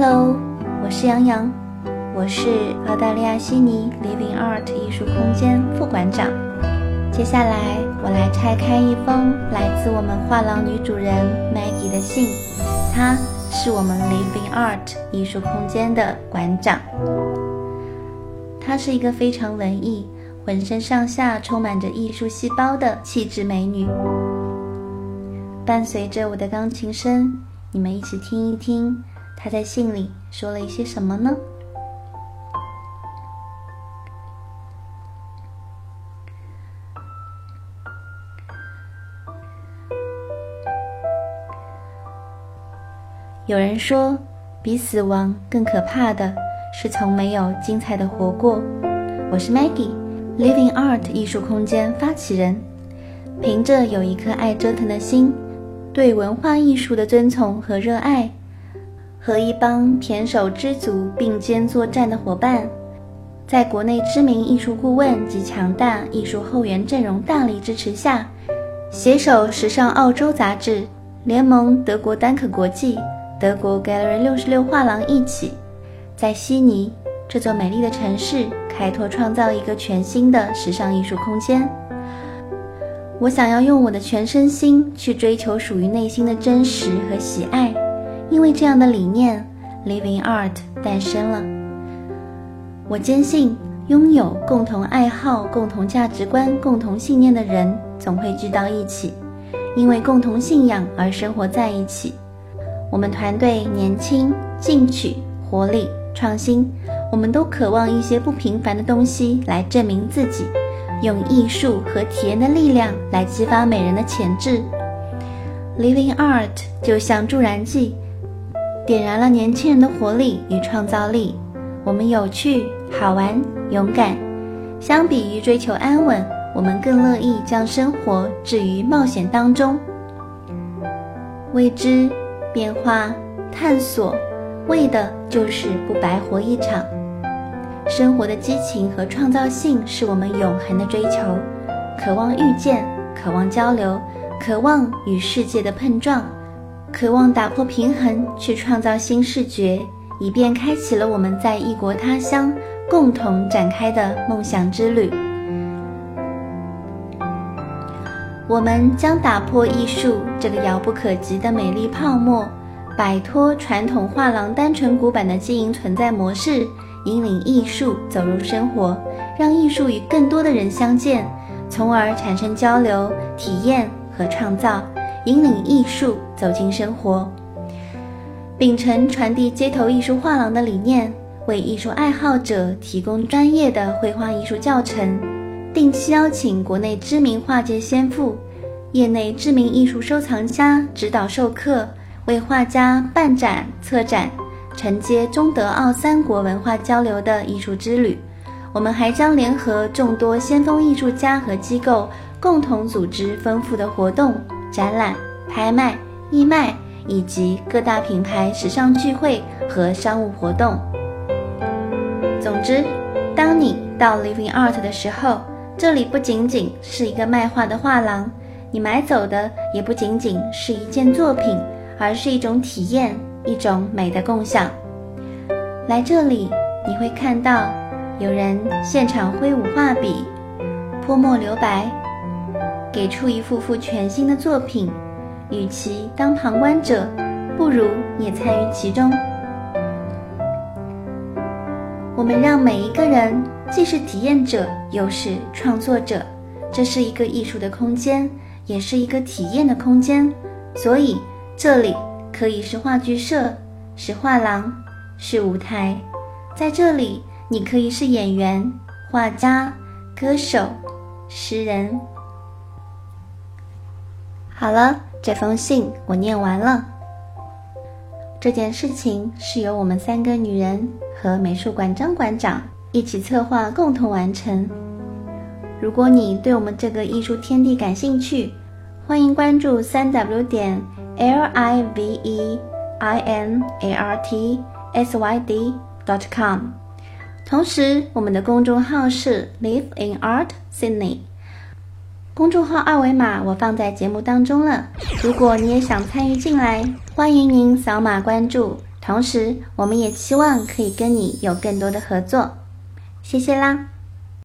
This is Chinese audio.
Hello，我是杨洋，我是澳大利亚悉尼 Living Art 艺术空间副馆长。接下来，我来拆开一封来自我们画廊女主人 Maggie 的信，她是我们 Living Art 艺术空间的馆长。她是一个非常文艺、浑身上下充满着艺术细胞的气质美女。伴随着我的钢琴声，你们一起听一听。他在信里说了一些什么呢？有人说，比死亡更可怕的是从没有精彩的活过。我是 Maggie，Living Art 艺术空间发起人。凭着有一颗爱折腾的心，对文化艺术的尊崇和热爱。和一帮胼手知足并肩作战的伙伴，在国内知名艺术顾问及强大艺术后援阵容大力支持下，携手时尚澳洲杂志、联盟德国丹可国际、德国 Gallery 六十六画廊一起，在悉尼这座美丽的城市开拓创造一个全新的时尚艺术空间。我想要用我的全身心去追求属于内心的真实和喜爱。因为这样的理念，Living Art 诞生了。我坚信，拥有共同爱好、共同价值观、共同信念的人，总会聚到一起，因为共同信仰而生活在一起。我们团队年轻、进取、活力、创新，我们都渴望一些不平凡的东西来证明自己，用艺术和体验的力量来激发美人的潜质。Living Art 就像助燃剂。点燃了年轻人的活力与创造力。我们有趣、好玩、勇敢。相比于追求安稳，我们更乐意将生活置于冒险当中。未知、变化、探索，为的就是不白活一场。生活的激情和创造性是我们永恒的追求。渴望遇见，渴望交流，渴望与世界的碰撞。渴望打破平衡，去创造新视觉，以便开启了我们在异国他乡共同展开的梦想之旅。我们将打破艺术这个遥不可及的美丽泡沫，摆脱传统画廊单纯古板的经营存在模式，引领艺术走入生活，让艺术与更多的人相见，从而产生交流、体验和创造。引领艺术走进生活，秉承传递街头艺术画廊的理念，为艺术爱好者提供专业的绘画艺术教程，定期邀请国内知名画界先父、业内知名艺术收藏家指导授课，为画家办展策展，承接中德澳三国文化交流的艺术之旅。我们还将联合众多先锋艺术家和机构，共同组织丰富的活动。展览、拍卖、义卖以及各大品牌时尚聚会和商务活动。总之，当你到 Living Art 的时候，这里不仅仅是一个卖画的画廊，你买走的也不仅仅是一件作品，而是一种体验，一种美的共享。来这里，你会看到有人现场挥舞画笔，泼墨留白。给出一幅幅全新的作品，与其当旁观者，不如也参与其中。我们让每一个人既是体验者，又是创作者。这是一个艺术的空间，也是一个体验的空间。所以，这里可以是话剧社，是画廊，是舞台。在这里，你可以是演员、画家、歌手、诗人。好了，这封信我念完了。这件事情是由我们三个女人和美术馆张馆长一起策划，共同完成。如果你对我们这个艺术天地感兴趣，欢迎关注三 w 点 l i v e i n a r t s y d dot com。同时，我们的公众号是 Live in Art Sydney。公众号二维码我放在节目当中了，如果你也想参与进来，欢迎您扫码关注。同时，我们也期望可以跟你有更多的合作。谢谢啦！